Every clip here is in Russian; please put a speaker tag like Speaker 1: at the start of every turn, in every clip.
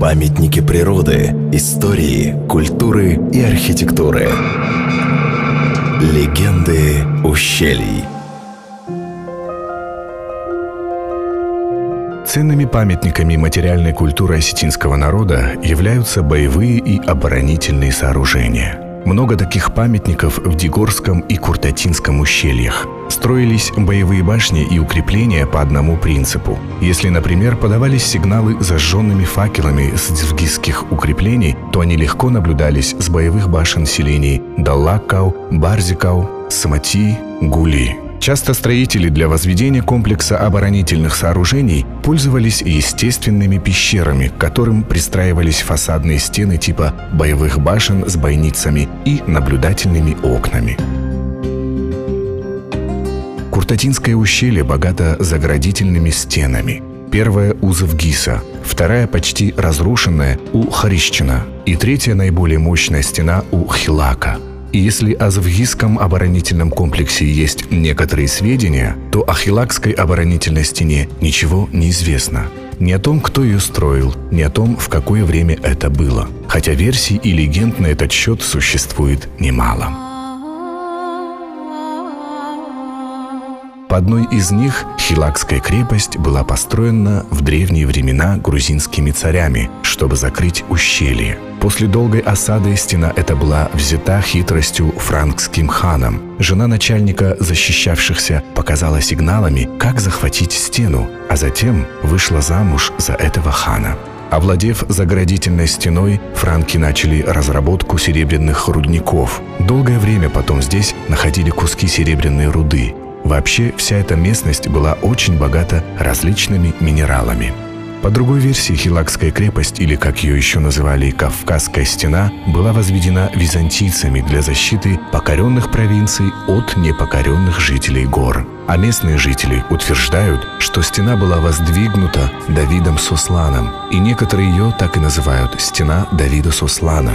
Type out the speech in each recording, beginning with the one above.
Speaker 1: Памятники природы, истории, культуры и архитектуры. Легенды ущелий.
Speaker 2: Ценными памятниками материальной культуры осетинского народа являются боевые и оборонительные сооружения – много таких памятников в Дигорском и Куртатинском ущельях. Строились боевые башни и укрепления по одному принципу. Если, например, подавались сигналы зажженными факелами с дзвгизских укреплений, то они легко наблюдались с боевых башен селений Даллакау, Барзикау, Самати, Гули. Часто строители для возведения комплекса оборонительных сооружений пользовались естественными пещерами, к которым пристраивались фасадные стены типа боевых башен с бойницами и наблюдательными окнами. Куртатинское ущелье богато заградительными стенами. Первая у Завгиса, вторая почти разрушенная у Харищина и третья наиболее мощная стена у Хилака – если о Завгийском оборонительном комплексе есть некоторые сведения, то о Хилакской оборонительной стене ничего не известно. Ни о том, кто ее строил, ни о том, в какое время это было. Хотя версий и легенд на этот счет существует немало. Одной из них Хилакская крепость была построена в древние времена грузинскими царями, чтобы закрыть ущелье. После долгой осады стена эта была взята хитростью франкским ханом. Жена начальника защищавшихся показала сигналами, как захватить стену, а затем вышла замуж за этого хана. Овладев заградительной стеной, франки начали разработку серебряных рудников. Долгое время потом здесь находили куски серебряной руды. Вообще, вся эта местность была очень богата различными минералами. По другой версии, Хилакская крепость, или как ее еще называли Кавказская стена, была возведена византийцами для защиты покоренных провинций от непокоренных жителей гор. А местные жители утверждают, что стена была воздвигнута Давидом Сусланом, и некоторые ее так и называют «Стена Давида Суслана».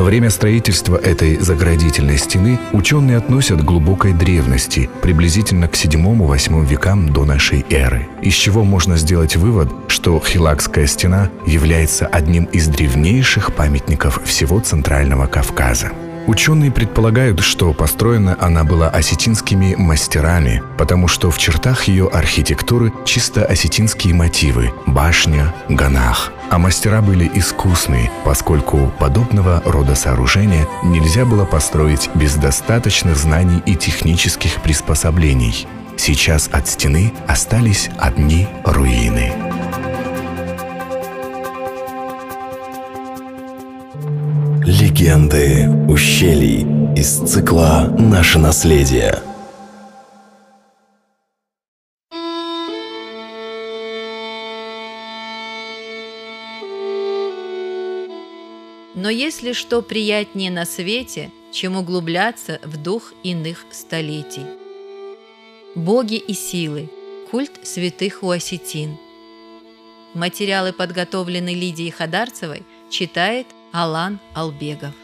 Speaker 2: Время строительства этой заградительной стены ученые относят к глубокой древности, приблизительно к 7-8 векам до нашей эры, из чего можно сделать вывод, что Хилакская стена является одним из древнейших памятников всего Центрального Кавказа. Ученые предполагают, что построена она была осетинскими мастерами, потому что в чертах ее архитектуры чисто осетинские мотивы – башня, ганах. А мастера были искусные, поскольку подобного рода сооружения нельзя было построить без достаточных знаний и технических приспособлений. Сейчас от стены остались одни руины.
Speaker 1: Легенды ущелий из цикла «Наше наследие».
Speaker 3: Но есть ли что приятнее на свете, чем углубляться в дух иных столетий? Боги и силы. Культ святых у осетин. Материалы, подготовленные Лидией Хадарцевой, читает Алан Албегов.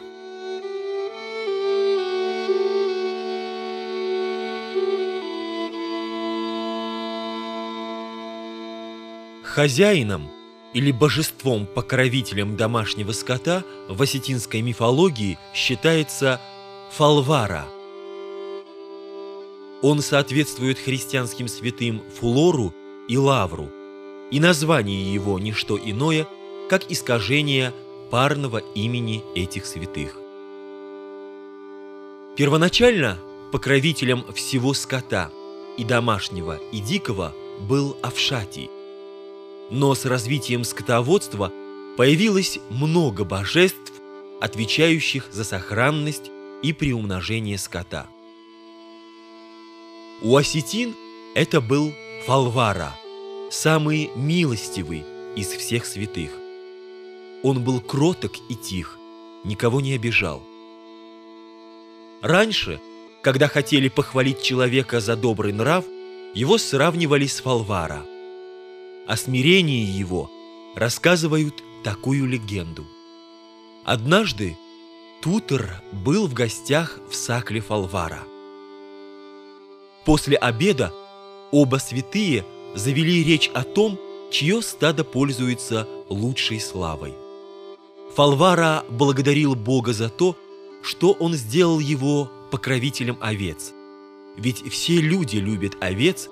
Speaker 4: Хозяином или божеством-покровителем домашнего скота в осетинской мифологии считается Фалвара. Он соответствует христианским святым Фулору и Лавру, и название его не что иное, как искажение парного имени этих святых. Первоначально покровителем всего скота и домашнего, и дикого был Авшатий. Но с развитием скотоводства появилось много божеств, отвечающих за сохранность и приумножение скота. У осетин это был Фалвара, самый милостивый из всех святых. Он был кроток и тих, никого не обижал. Раньше, когда хотели похвалить человека за добрый нрав, его сравнивали с Фалвара. О смирении его рассказывают такую легенду. Однажды Тутер был в гостях в Сакле Фалвара. После обеда оба святые завели речь о том, чье стадо пользуется лучшей славой. Фалвара благодарил Бога за то, что он сделал его покровителем овец. Ведь все люди любят овец,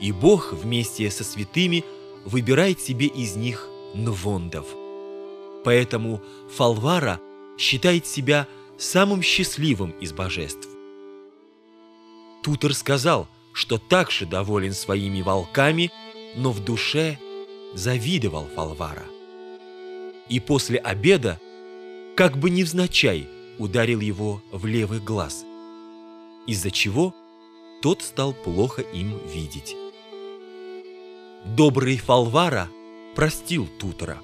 Speaker 4: и Бог вместе со святыми выбирает себе из них нвондов. Поэтому Фалвара считает себя самым счастливым из божеств. Тутер сказал, что также доволен своими волками, но в душе завидовал Фалвара. И после обеда, как бы невзначай, ударил его в левый глаз, из-за чего тот стал плохо им видеть. Добрый Фалвара простил Тутера.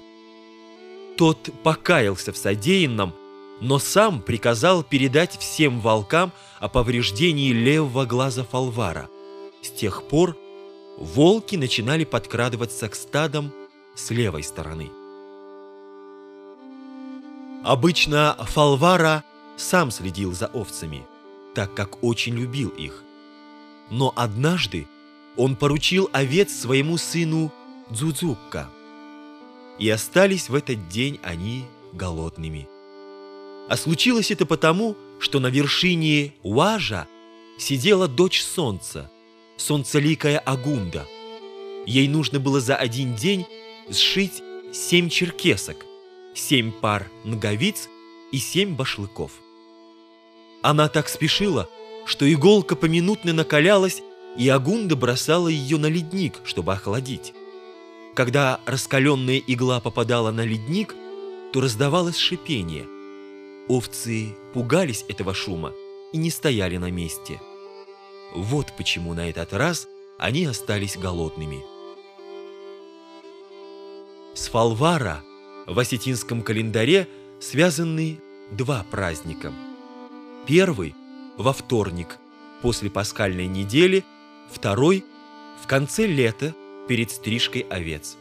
Speaker 4: Тот покаялся в содеянном, но сам приказал передать всем волкам о повреждении левого глаза Фалвара. С тех пор волки начинали подкрадываться к стадам с левой стороны. Обычно Фалвара сам следил за овцами, так как очень любил их. Но однажды он поручил овец своему сыну Дзудзукка. И остались в этот день они голодными. А случилось это потому, что на вершине Уажа сидела дочь солнца, солнцеликая Агунда. Ей нужно было за один день сшить семь черкесок, семь пар ноговиц и семь башлыков. Она так спешила, что иголка поминутно накалялась, и Агунда бросала ее на ледник, чтобы охладить. Когда раскаленная игла попадала на ледник, то раздавалось шипение. Овцы пугались этого шума и не стояли на месте. Вот почему на этот раз они остались голодными. С Фалвара в осетинском календаре связаны два праздника. Первый – во вторник, после пасхальной недели, второй – в конце лета, перед стрижкой овец.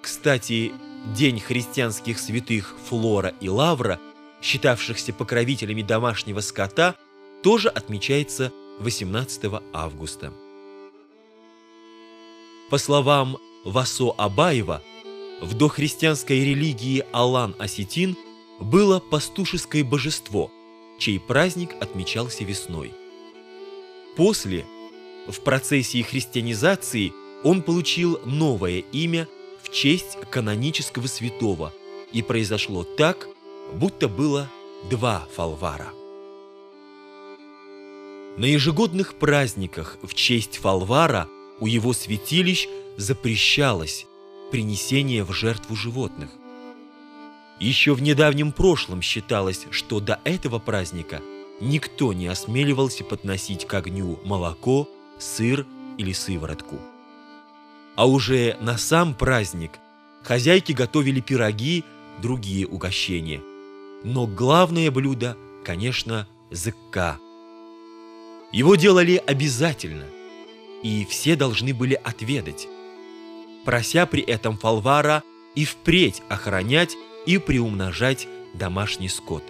Speaker 4: Кстати, День христианских святых Флора и Лавра, считавшихся покровителями домашнего скота, тоже отмечается 18 августа. По словам Васо Абаева, в дохристианской религии Алан-Осетин было пастушеское божество, чей праздник отмечался весной. После, в процессе христианизации, он получил новое имя в честь канонического святого, и произошло так, будто было два фалвара. На ежегодных праздниках в честь фалвара у его святилищ запрещалось принесение в жертву животных. Еще в недавнем прошлом считалось, что до этого праздника никто не осмеливался подносить к огню молоко, сыр или сыворотку. А уже на сам праздник хозяйки готовили пироги, другие угощения. Но главное блюдо, конечно, зыкка. Его делали обязательно, и все должны были отведать прося при этом Фалвара и впредь охранять и приумножать домашний скот.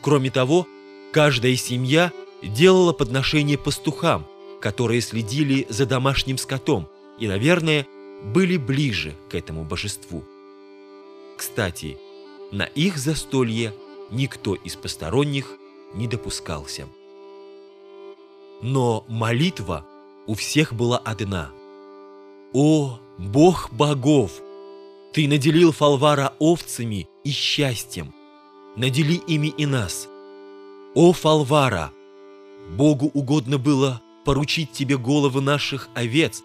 Speaker 4: Кроме того, каждая семья делала подношение пастухам, которые следили за домашним скотом и, наверное, были ближе к этому божеству. Кстати, на их застолье никто из посторонних не допускался. Но молитва у всех была одна – о, Бог богов! Ты наделил Фалвара овцами и счастьем. Надели ими и нас. О, Фалвара! Богу угодно было поручить тебе головы наших овец,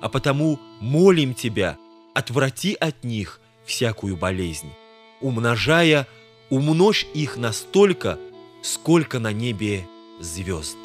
Speaker 4: а потому молим тебя, отврати от них всякую болезнь, умножая, умножь их настолько, сколько на небе звезд.